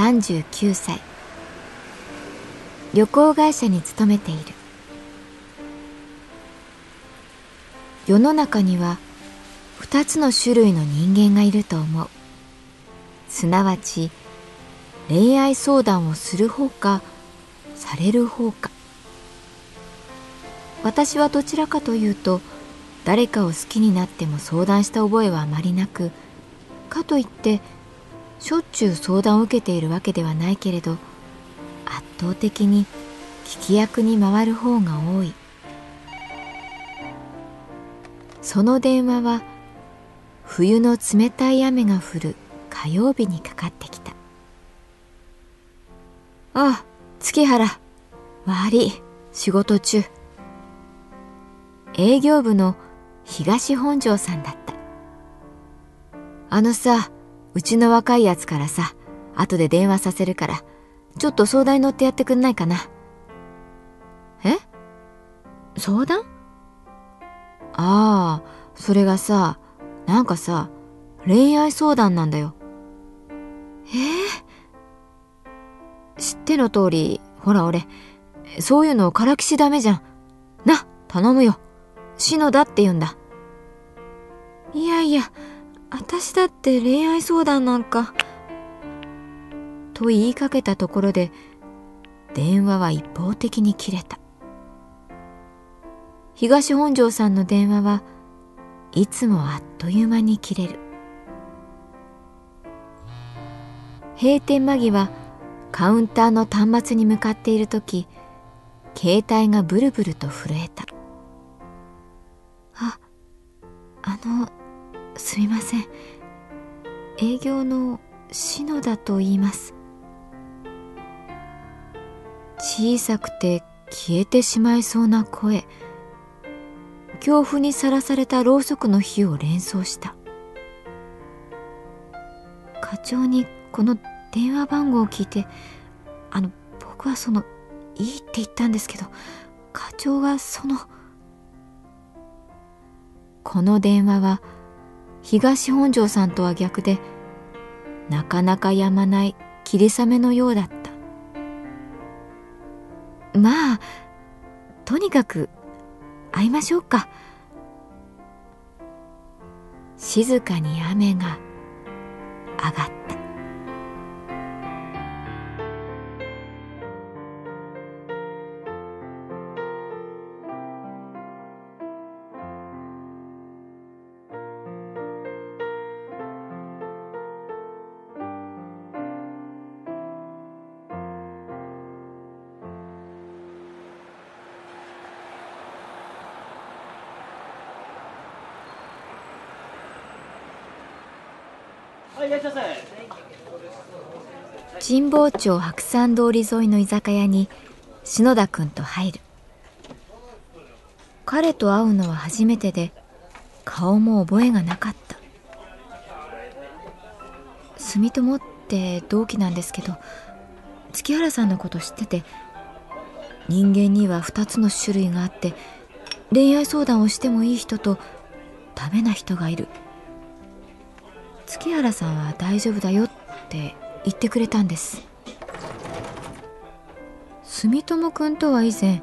39歳。旅行会社に勤めている。世の中には2つの種類の人間がいると思う。すなわち恋愛相談をする方かされる方か。私はどちらかというと誰かを好きになっても相談した覚えはあまりなくかといってしょっちゅう相談を受けているわけではないけれど圧倒的に聞き役に回る方が多い。その電話は冬の冷たい雨が降る火曜日にかかってきた「ああ月原。悪い。仕事中」営業部の東本庄さんだった。あのさうちの若いやつからさ後で電話させるからちょっと相談に乗ってやってくんないかな。え？相談？ああそれがさなんかさ恋愛相談なんだよ。え？ー、知っての通りほら俺そういうのからきしダメじゃん。な頼むよ。篠田って言うんだ。いやいや、私だって恋愛相談なんか。と言いかけたところで、電話は一方的に切れた。東本庄さんの電話はいつもあっという間に切れる。閉店間際、カウンターの端末に向かっている時、携帯がブルブルと震えた。あ、あの、すみません。営業の篠田と言います。小さくて消えてしまいそうな声。恐怖にさらされたろうそくの火を連想した。課長にこの電話番号を聞いてあの僕はそのいいって言ったんですけど課長がそのこの電話は東本庄さんとは逆でなかなかやまない霧雨のようだった。まあとにかく会いましょうか。静かに雨が上がった神保町白山通り沿いの居酒屋に篠田君と入る。彼と会うのは初めてで顔も覚えがなかった。住友って同期なんですけど月原さんのこと知ってて人間には2つの種類があって恋愛相談をしてもいい人とダメな人がいる。月原さんは大丈夫だよって言ってくれたんです。住友君とは以前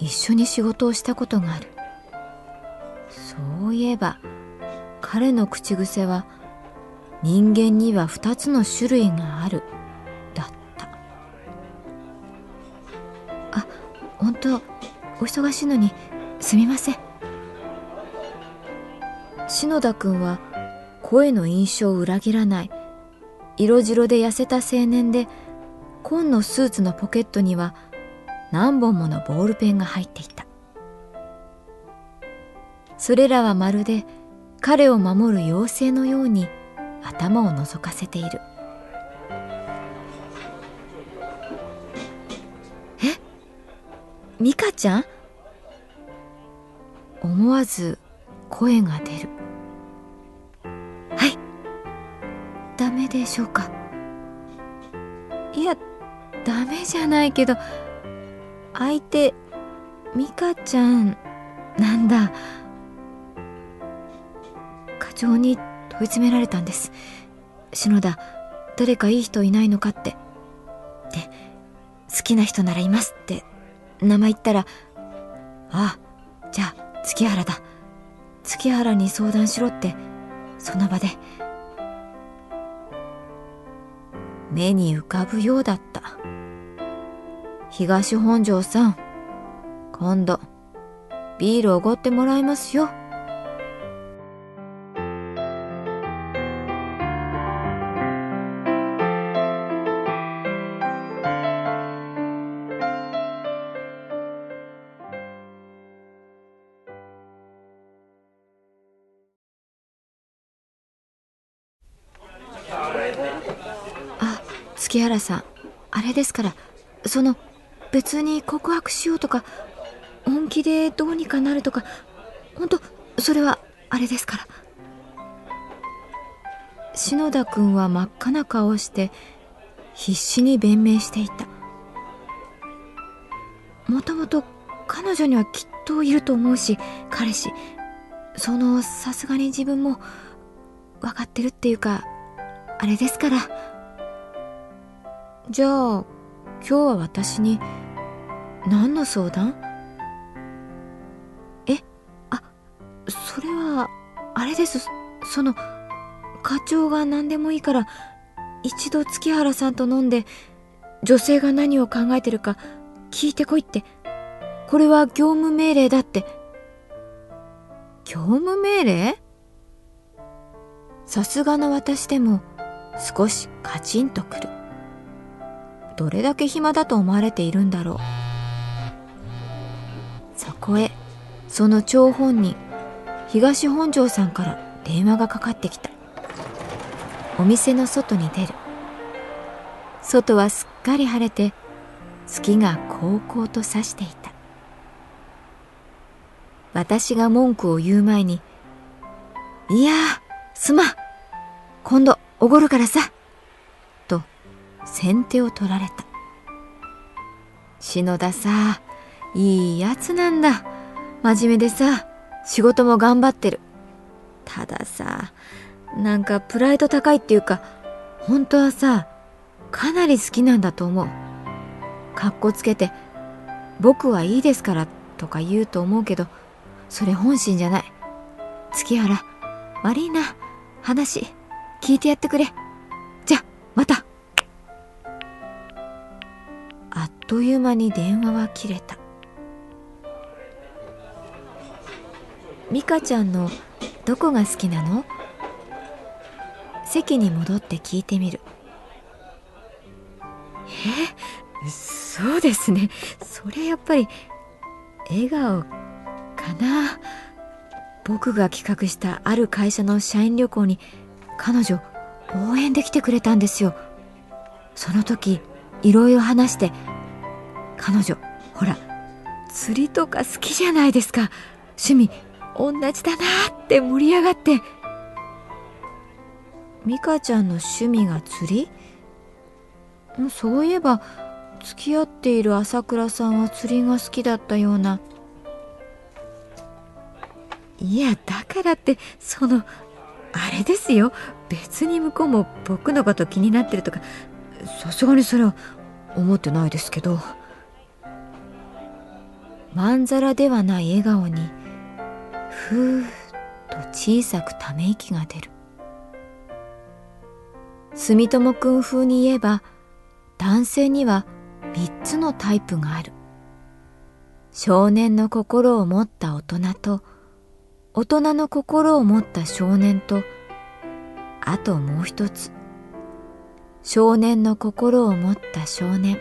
一緒に仕事をしたことがある。そういえば彼の口癖は人間には2つの種類がある。だった。あ本当お忙しいのにすみません。篠田君は声の印象を裏切らない。色白で痩せた青年で紺のスーツのポケットには何本ものボールペンが入っていた。それらはまるで彼を守る妖精のように頭を覗かせている。え？ミカちゃん？思わず声が出る。メでしょうか？いやダメじゃないけど相手ミカちゃんなんだ。課長に問い詰められたんです。篠田誰かいい人いないのかって。で好きな人ならいますって名前言ったらああじゃあ月原だ。月原に相談しろってその場で。目に浮かぶようだった。東本庄さん今度ビールおごってもらいますよ。月原さんあれですからその別に告白しようとか本気でどうにかなるとか本当それはあれですから。篠田君は真っ赤な顔をして必死に弁明していた。もともと彼女にはきっといると思うし彼氏。そのさすがに自分も分かってるっていうかあれですから。じゃあ今日は私に何の相談？えあそれはあれです。その課長が何でもいいから一度月原さんと飲んで女性が何を考えてるか聞いてこいって。これは業務命令だって。業務命令？さすがの私でも少しカチンとくる。どれだけ暇だと思われているんだろう。そこへその張本人東本庄さんから電話がかかってきた。お店の外に出る。外はすっかり晴れて月がこうこうとさしていた。私が文句を言う前に「いやすまん。今度おごるからさ」先手を取られた。篠田さいいやつなんだ。真面目でさ仕事も頑張ってる。たださなんかプライド高いっていうか本当はさかなり好きなんだと思う。かっこつけて「僕はいいですから」とか言うと思うけどそれ本心じゃない。月原悪いな話聞いてやってくれ。じゃまた。という間に電話は切れた。美香ちゃんのどこが好きなの？席に戻って聞いてみる。え？そうですね。それやっぱり笑顔かな。僕が企画したある会社の社員旅行に彼女応援できてくれたんですよ。その時いろいろ話して彼女ほら釣りとか好きじゃないですか。趣味同じだなって盛り上がって。美香ちゃんの趣味が釣り？そういえば付き合っている朝倉さんは釣りが好きだったような。いやだからってそのあれですよ。別に向こうも僕のこと気になってるとかさすがにそれは思ってないですけど。まんざらではない笑顔にふーっと小さくため息が出る。住友くん風に言えば男性には3つのタイプがある。少年の心を持った大人と大人の心を持った少年とあともう一つ。少年の心を持った少年。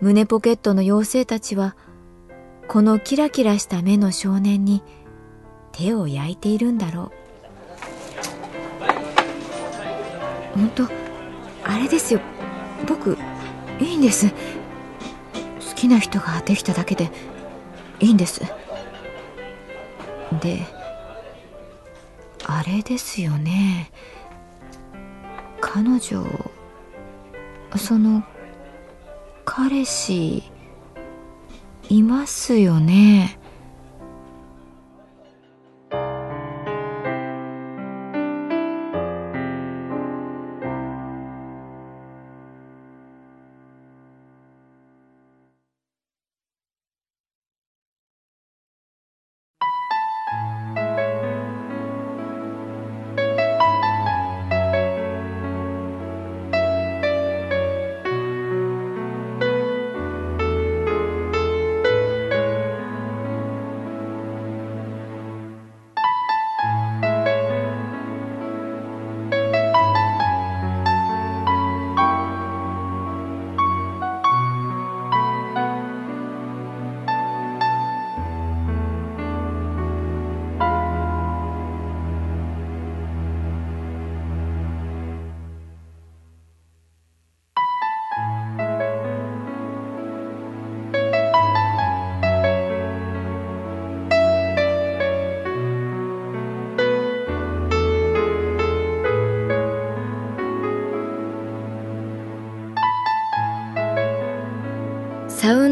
胸ポケットの妖精たちはこのキラキラした目の少年に手を焼いているんだろう。本当あれですよ。僕いいんです。好きな人ができただけでいいんです。であれですよね。彼女その彼氏いますよね。